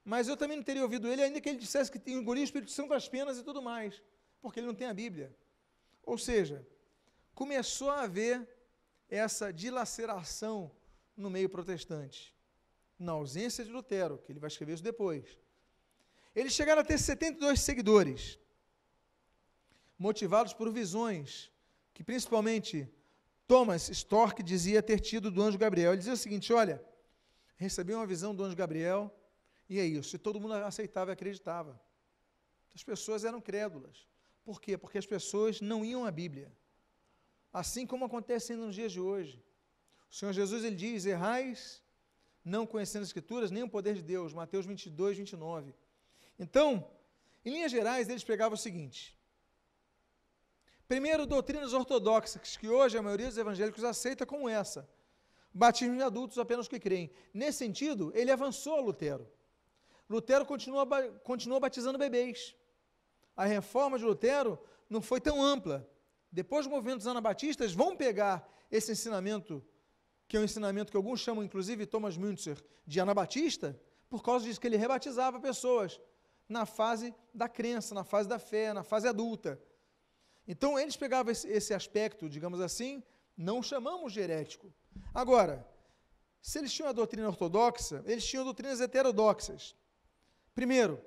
mas eu também não teria ouvido ele, ainda que ele dissesse que engoliu o Espírito Santo, as penas e tudo mais, porque ele não tem a Bíblia. Ou seja, começou a haver essa dilaceração no meio protestante, na ausência de Lutero, que ele vai escrever isso depois. Eles chegaram a ter 72 seguidores, motivados por visões, que principalmente Thomas Stork dizia ter tido do anjo Gabriel. Ele dizia o seguinte: olha, recebi uma visão do anjo Gabriel, e é isso. E todo mundo aceitava e acreditava. As pessoas eram crédulas. Por quê? Porque as pessoas não iam à Bíblia. Assim como acontece nos dias de hoje. O Senhor Jesus ele diz: errais não conhecendo as Escrituras, nem o poder de Deus. Mateus 22, 29. Então, em linhas gerais, eles pregavam o seguinte: primeiro, doutrinas ortodoxas, que hoje a maioria dos evangélicos aceita como essa. Batismo de adultos apenas que creem. Nesse sentido, ele avançou a Lutero. Lutero continuou batizando bebês. A reforma de Lutero não foi tão ampla. Depois, os movimentos anabatistas vão pegar esse ensinamento, que é um ensinamento que alguns chamam, inclusive Thomas Müntzer, de anabatista, por causa disso que ele rebatizava pessoas na fase da crença, na fase da fé, na fase adulta. Então, eles pegavam esse, esse aspecto, digamos assim, não chamamos de herético. Agora, se eles tinham a doutrina ortodoxa, eles tinham doutrinas heterodoxas. Primeiro,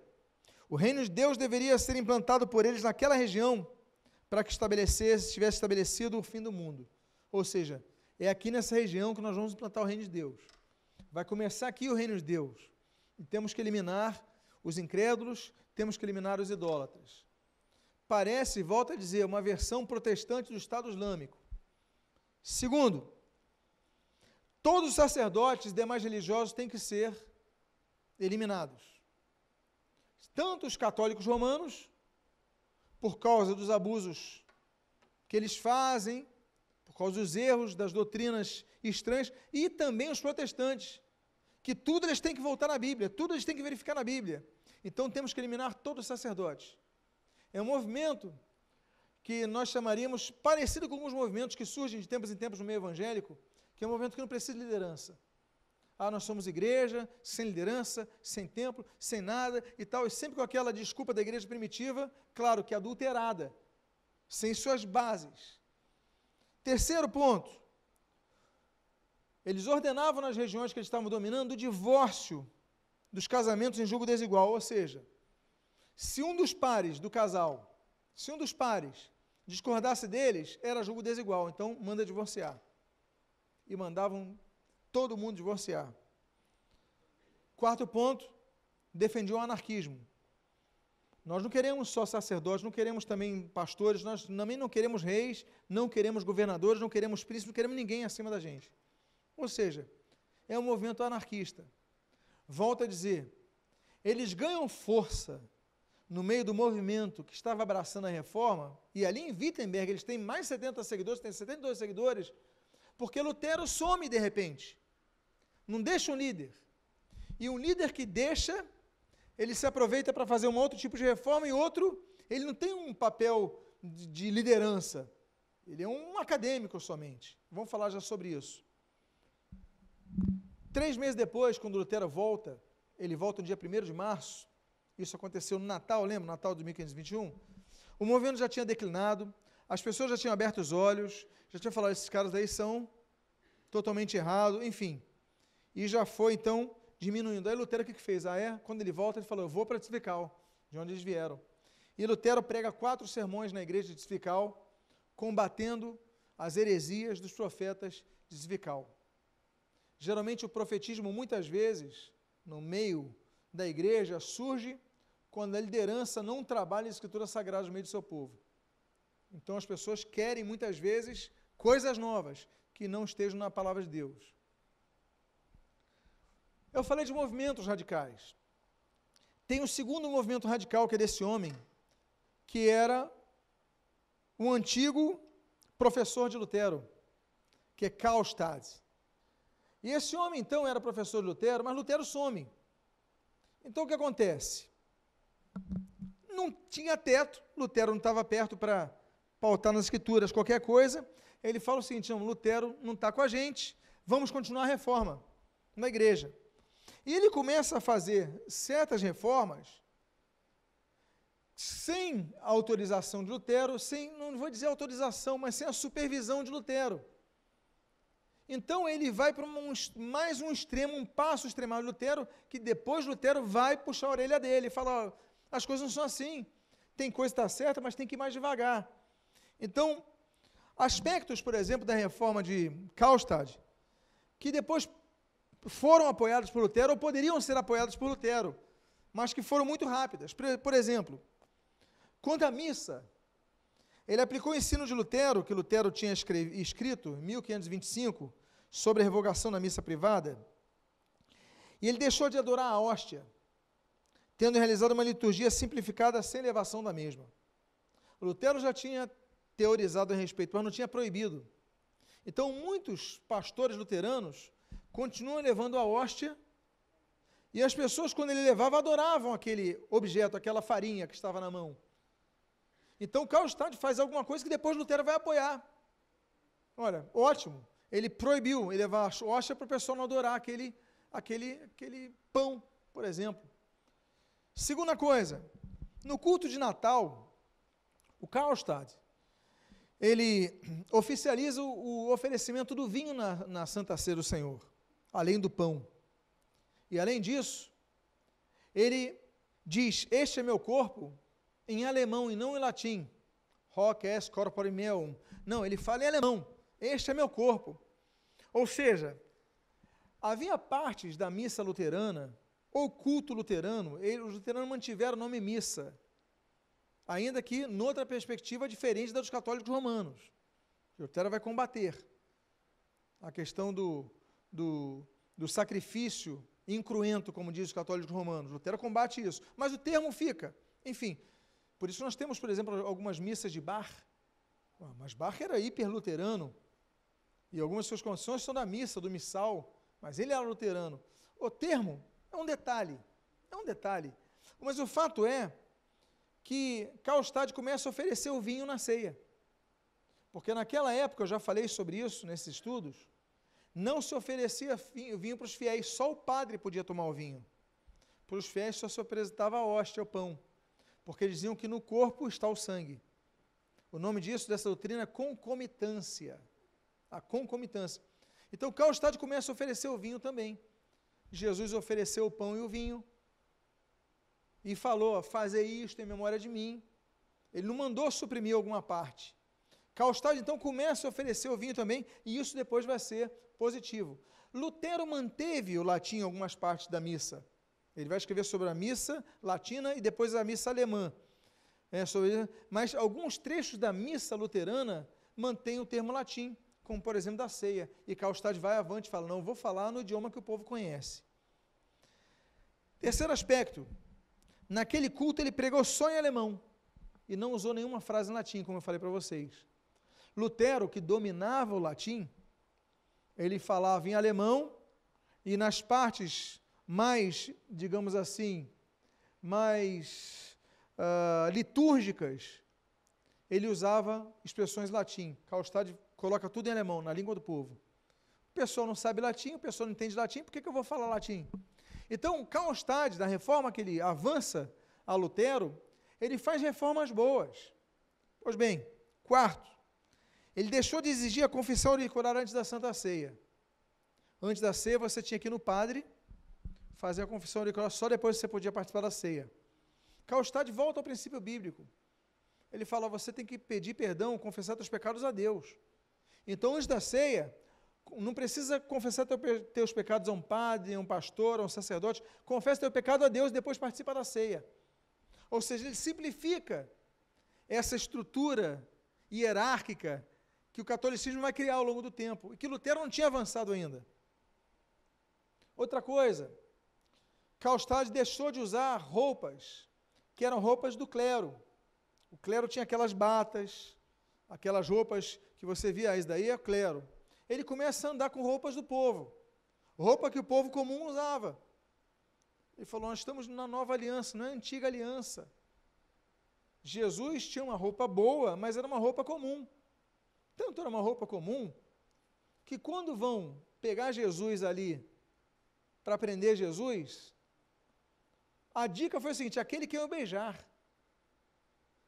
o reino de Deus deveria ser implantado por eles naquela região para que estabelecesse, tivesse estabelecido o fim do mundo. Ou seja, é aqui nessa região que nós vamos implantar o reino de Deus. Vai começar aqui o reino de Deus. E temos que eliminar os incrédulos, temos que eliminar os idólatras. Parece, volta a dizer, uma versão protestante do Estado Islâmico. Segundo, todos os sacerdotes e demais religiosos têm que ser eliminados tanto os católicos romanos, por causa dos abusos que eles fazem, por causa dos erros das doutrinas estranhas, e também os protestantes, que tudo eles têm que voltar na Bíblia, tudo eles têm que verificar na Bíblia. Então temos que eliminar todos os sacerdotes. É um movimento que nós chamaríamos parecido com alguns movimentos que surgem de tempos em tempos no meio evangélico, que é um movimento que não precisa de liderança. Ah, nós somos igreja, sem liderança, sem templo, sem nada e tal, e sempre com aquela desculpa da igreja primitiva, claro que adulterada, sem suas bases. Terceiro ponto, eles ordenavam nas regiões que eles estavam dominando o divórcio dos casamentos em julgo desigual, ou seja, se um dos pares do casal, se um dos pares discordasse deles, era julgo desigual, então manda divorciar. E mandavam todo mundo divorciar. Quarto ponto, defendia o anarquismo. Nós não queremos só sacerdotes, não queremos também pastores, nós também não queremos reis, não queremos governadores, não queremos príncipes, não queremos ninguém acima da gente. Ou seja, é um movimento anarquista. Volto a dizer, eles ganham força no meio do movimento que estava abraçando a reforma, e ali em Wittenberg eles têm mais de 70 seguidores, têm 72 seguidores, porque Lutero some de repente. Não deixa um líder. E um líder que deixa, ele se aproveita para fazer um outro tipo de reforma e outro, ele não tem um papel de, de liderança. Ele é um acadêmico somente. Vamos falar já sobre isso. Três meses depois, quando Lutero volta, ele volta no dia 1 de março, isso aconteceu no Natal, lembra? Natal de 1521. O movimento já tinha declinado, as pessoas já tinham aberto os olhos, já tinham falado, esses caras aí são totalmente errados, enfim e já foi então diminuindo. Aí Lutero o que, que fez? Ah, é? Quando ele volta, ele falou: Eu vou para Desfical, de onde eles vieram. E Lutero prega quatro sermões na igreja de Desfical, combatendo as heresias dos profetas de. Geralmente o profetismo, muitas vezes, no meio da igreja, surge quando a liderança não trabalha a escritura sagrada no meio do seu povo. Então as pessoas querem muitas vezes coisas novas que não estejam na palavra de Deus. Eu falei de movimentos radicais. Tem o segundo movimento radical, que é desse homem, que era um antigo professor de Lutero, que é Karlstadt. E esse homem, então, era professor de Lutero, mas Lutero some. Então, o que acontece? Não tinha teto, Lutero não estava perto para pautar nas escrituras qualquer coisa. Ele fala o seguinte: Lutero não está com a gente, vamos continuar a reforma na igreja. E ele começa a fazer certas reformas sem a autorização de Lutero, sem, não vou dizer autorização, mas sem a supervisão de Lutero. Então ele vai para um, mais um extremo, um passo extremado de Lutero, que depois Lutero vai puxar a orelha dele e fala: as coisas não são assim. Tem coisa que está certa, mas tem que ir mais devagar. Então, aspectos, por exemplo, da reforma de Karlstadt, que depois foram apoiadas por Lutero ou poderiam ser apoiadas por Lutero, mas que foram muito rápidas. Por, exemplo, quanto à missa, ele aplicou o ensino de Lutero, que Lutero tinha escrito em 1525, sobre a revogação da missa privada, E ele deixou de adorar a hóstia, tendo realizado uma liturgia simplificada sem elevação da mesma. Lutero já tinha teorizado a respeito, mas não tinha proibido. Então, muitos pastores luteranos continuam levando a hóstia e as pessoas, quando ele levava, adoravam aquele objeto, aquela farinha que estava na mão. Então, Karlstadt faz alguma coisa que depois Lutero vai apoiar. Olha, ótimo. Ele proibiu ele levar a hóstia para o pessoal não adorar aquele, aquele, aquele pão, por exemplo. Segunda coisa, no culto de Natal, o Karlstadt, ele oficializa o, o oferecimento do vinho na, na Santa Ceia do Senhor, além do pão. E além disso, ele diz: Este é meu corpo, em alemão e não em latim. Hoc est corpore meum. Não, ele fala em alemão. Este é meu corpo. Ou seja, havia partes da missa luterana, ou culto luterano, os luteranos mantiveram o nome missa, ainda que noutra perspectiva diferente da dos católicos romanos. Lutero vai combater a questão do, do, do sacrifício incruento, como diz os católicos romanos. Lutero combate isso. Mas o termo fica. Enfim, por isso nós temos, por exemplo, algumas missas de Bach. Mas Bach era hiperluterano. E algumas suas condições são da missa, do missal. Mas ele era luterano. O termo é um detalhe. É um detalhe. Mas o fato é que Karlstadt começa a oferecer o vinho na ceia. Porque naquela época, eu já falei sobre isso nesses estudos, não se oferecia vinho para os fiéis, só o padre podia tomar o vinho. Para os fiéis só se apresentava a hóstia, o pão, porque eles diziam que no corpo está o sangue. O nome disso, dessa doutrina, é concomitância. A concomitância. Então, Karlstadt começa a oferecer o vinho também. Jesus ofereceu o pão e o vinho e falou: Fazer isto em memória de mim. Ele não mandou suprimir alguma parte. Karlstadt então começa a oferecer o vinho também, e isso depois vai ser positivo. Lutero manteve o latim em algumas partes da missa. Ele vai escrever sobre a missa latina e depois a missa alemã. É, sobre, mas alguns trechos da missa luterana mantêm o termo latim, como por exemplo da ceia. E Karlstadt vai avante e fala: não, vou falar no idioma que o povo conhece. Terceiro aspecto: naquele culto ele pregou só em alemão e não usou nenhuma frase em latim, como eu falei para vocês. Lutero, que dominava o latim, ele falava em alemão e nas partes mais, digamos assim, mais uh, litúrgicas, ele usava expressões latim. Karlstadt coloca tudo em alemão, na língua do povo. O pessoal não sabe latim, o pessoal não entende latim, por que, que eu vou falar latim? Então, Karlstadt, da reforma que ele avança a Lutero, ele faz reformas boas. Pois bem, quarto, ele deixou de exigir a confissão auricular antes da Santa Ceia. Antes da ceia, você tinha que ir no padre fazer a confissão auricular, só depois você podia participar da ceia. Karlstadt volta ao princípio bíblico. Ele fala: você tem que pedir perdão, confessar seus pecados a Deus. Então, antes da ceia, não precisa confessar teu, teus pecados a um padre, a um pastor, a um sacerdote. Confessa teu pecado a Deus e depois participa da ceia. Ou seja, ele simplifica essa estrutura hierárquica que o catolicismo vai criar ao longo do tempo e que Lutero não tinha avançado ainda. Outra coisa, Karlstadt deixou de usar roupas que eram roupas do clero. O clero tinha aquelas batas, aquelas roupas que você via, ah, isso daí é clero. Ele começa a andar com roupas do povo, roupa que o povo comum usava. Ele falou: Nós estamos na nova aliança, não é antiga aliança. Jesus tinha uma roupa boa, mas era uma roupa comum. Tanto era uma roupa comum, que quando vão pegar Jesus ali para prender Jesus, a dica foi a seguinte: aquele que eu beijar.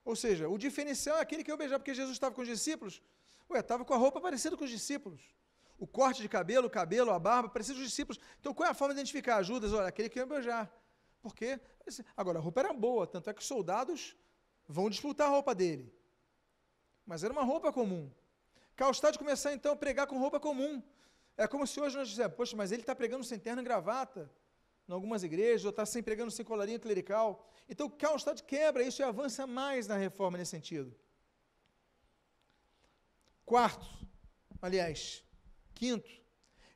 Ou seja, o diferencial é aquele que eu beijar, porque Jesus estava com os discípulos, ué, estava com a roupa parecida com os discípulos. O corte de cabelo, o cabelo, a barba, parecido com os discípulos. Então, qual é a forma de identificar Judas? Olha, aquele que eu beijar. Porque, agora, a roupa era boa, tanto é que os soldados vão disputar a roupa dele. Mas era uma roupa comum. Calstade começar então a pregar com roupa comum. É como se hoje nós dissemos, poxa, mas ele está pregando sem terno e gravata em algumas igrejas, ou está sem pregando sem colarinho clerical. Então, Calstade quebra isso e avança mais na reforma nesse sentido. Quarto, aliás, quinto,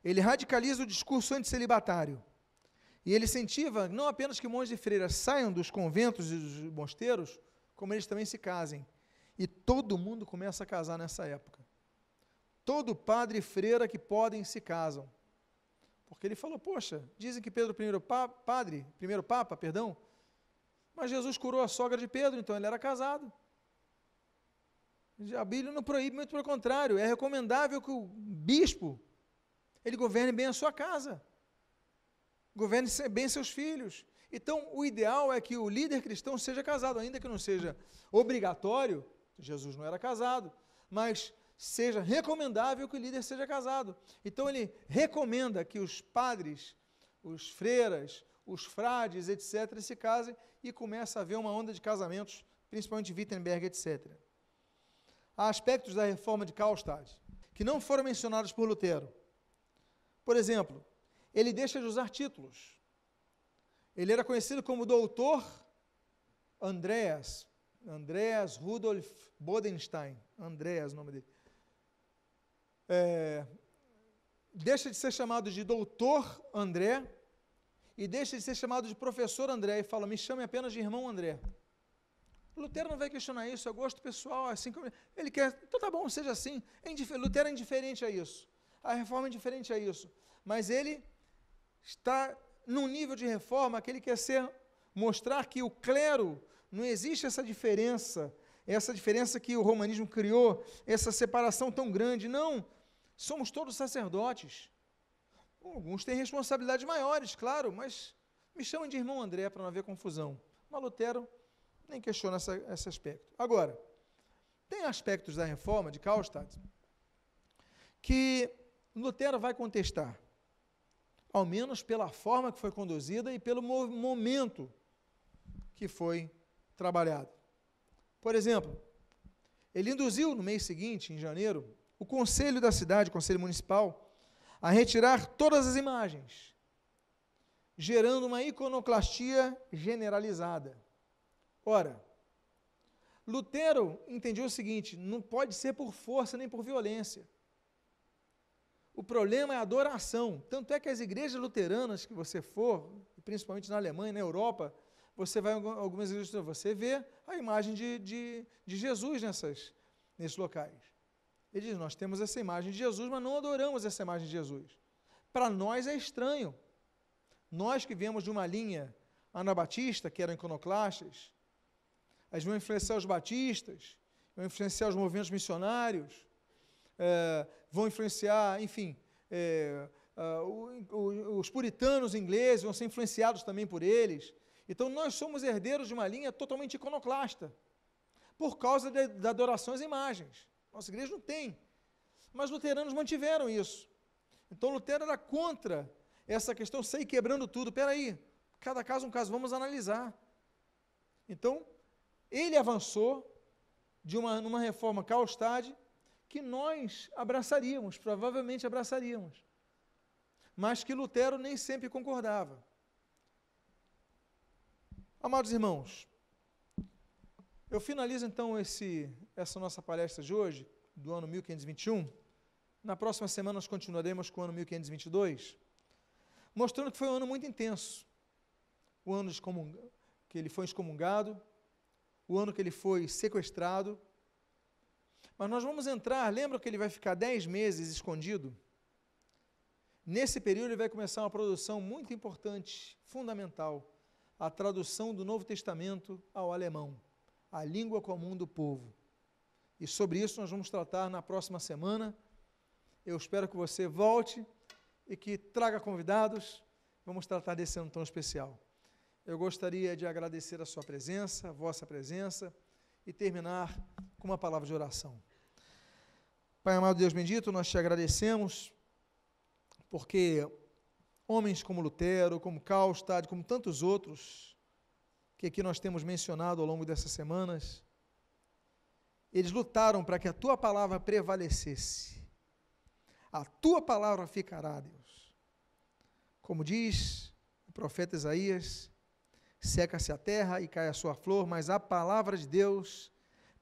ele radicaliza o discurso anticelibatário. E ele incentiva não apenas que monges e freiras saiam dos conventos e dos mosteiros, como eles também se casem. E todo mundo começa a casar nessa época. Todo padre e freira que podem se casam. Porque ele falou, poxa, dizem que Pedro primeiro pa padre, primeiro papa, perdão, mas Jesus curou a sogra de Pedro, então ele era casado. A Bíblia não proíbe, muito pelo contrário, é recomendável que o bispo ele governe bem a sua casa. Governe bem seus filhos. Então, o ideal é que o líder cristão seja casado, ainda que não seja obrigatório, Jesus não era casado, mas seja recomendável que o líder seja casado. Então, ele recomenda que os padres, os freiras, os frades, etc., se casem e começa a haver uma onda de casamentos, principalmente Wittenberg, etc. Há aspectos da reforma de Karlstadt que não foram mencionados por Lutero. Por exemplo, ele deixa de usar títulos. Ele era conhecido como doutor Andreas, Andreas Rudolf Bodenstein, Andreas, o nome dele. É, deixa de ser chamado de doutor André e deixa de ser chamado de professor André e fala, me chame apenas de irmão André. Lutero não vai questionar isso, é gosto pessoal, assim como ele quer, então tá bom, seja assim. É Lutero é indiferente a isso. A reforma é indiferente a isso. Mas ele está num nível de reforma que ele quer ser mostrar que o clero não existe essa diferença, essa diferença que o romanismo criou, essa separação tão grande. Não, somos todos sacerdotes. Alguns têm responsabilidades maiores, claro, mas me chamem de irmão André para não haver confusão. Mas Lutero nem questiona essa, esse aspecto. Agora, tem aspectos da reforma de Karlstadt que Lutero vai contestar ao menos pela forma que foi conduzida e pelo momento que foi trabalhado. Por exemplo, ele induziu no mês seguinte, em janeiro, o conselho da cidade, o conselho municipal, a retirar todas as imagens, gerando uma iconoclastia generalizada. Ora, Lutero entendeu o seguinte: não pode ser por força nem por violência. O problema é a adoração. Tanto é que as igrejas luteranas que você for, principalmente na Alemanha, na Europa, você vai em algumas igrejas, você vê a imagem de, de, de Jesus nessas, nesses locais. Ele diz: Nós temos essa imagem de Jesus, mas não adoramos essa imagem de Jesus. Para nós é estranho. Nós que viemos de uma linha anabatista, que eram iconoclastas, eles vão influenciar os batistas, vão influenciar os movimentos missionários, é, vão influenciar, enfim, é, o, o, os puritanos ingleses vão ser influenciados também por eles. Então nós somos herdeiros de uma linha totalmente iconoclasta, por causa da adoração às imagens. Nossa igreja não tem. Mas luteranos mantiveram isso. Então Lutero era contra essa questão, sair quebrando tudo. Peraí, cada caso um caso, vamos analisar. Então, ele avançou de uma, numa reforma Karlstadt, que nós abraçaríamos, provavelmente abraçaríamos, mas que Lutero nem sempre concordava. Amados irmãos, eu finalizo então esse, essa nossa palestra de hoje, do ano 1521. Na próxima semana nós continuaremos com o ano 1522, mostrando que foi um ano muito intenso. O ano que ele foi excomungado, o ano que ele foi sequestrado, mas nós vamos entrar, lembra que ele vai ficar dez meses escondido? Nesse período ele vai começar uma produção muito importante, fundamental, a tradução do Novo Testamento ao alemão, a língua comum do povo. E sobre isso nós vamos tratar na próxima semana. Eu espero que você volte e que traga convidados. Vamos tratar desse ano tão especial. Eu gostaria de agradecer a sua presença, a vossa presença e terminar com uma palavra de oração. Pai amado Deus bendito, nós te agradecemos, porque homens como Lutero, como Karlstadt, como tantos outros, que aqui nós temos mencionado ao longo dessas semanas, eles lutaram para que a tua palavra prevalecesse. A tua palavra ficará, Deus. Como diz o profeta Isaías, seca-se a terra e cai a sua flor, mas a palavra de Deus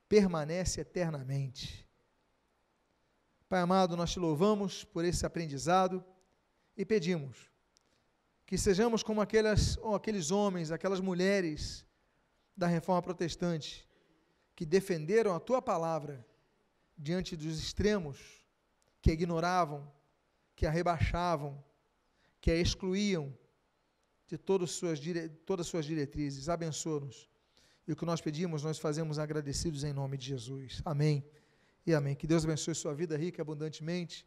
permanece eternamente. Pai amado, nós te louvamos por esse aprendizado e pedimos Que sejamos como aquelas, aqueles homens, aquelas mulheres da reforma protestante que defenderam a tua palavra diante dos extremos que a ignoravam, que a rebaixavam, que a excluíam de todas as suas, todas as suas diretrizes. Abençoa-nos. E o que nós pedimos, nós fazemos agradecidos em nome de Jesus. Amém e amém. Que Deus abençoe sua vida rica e abundantemente.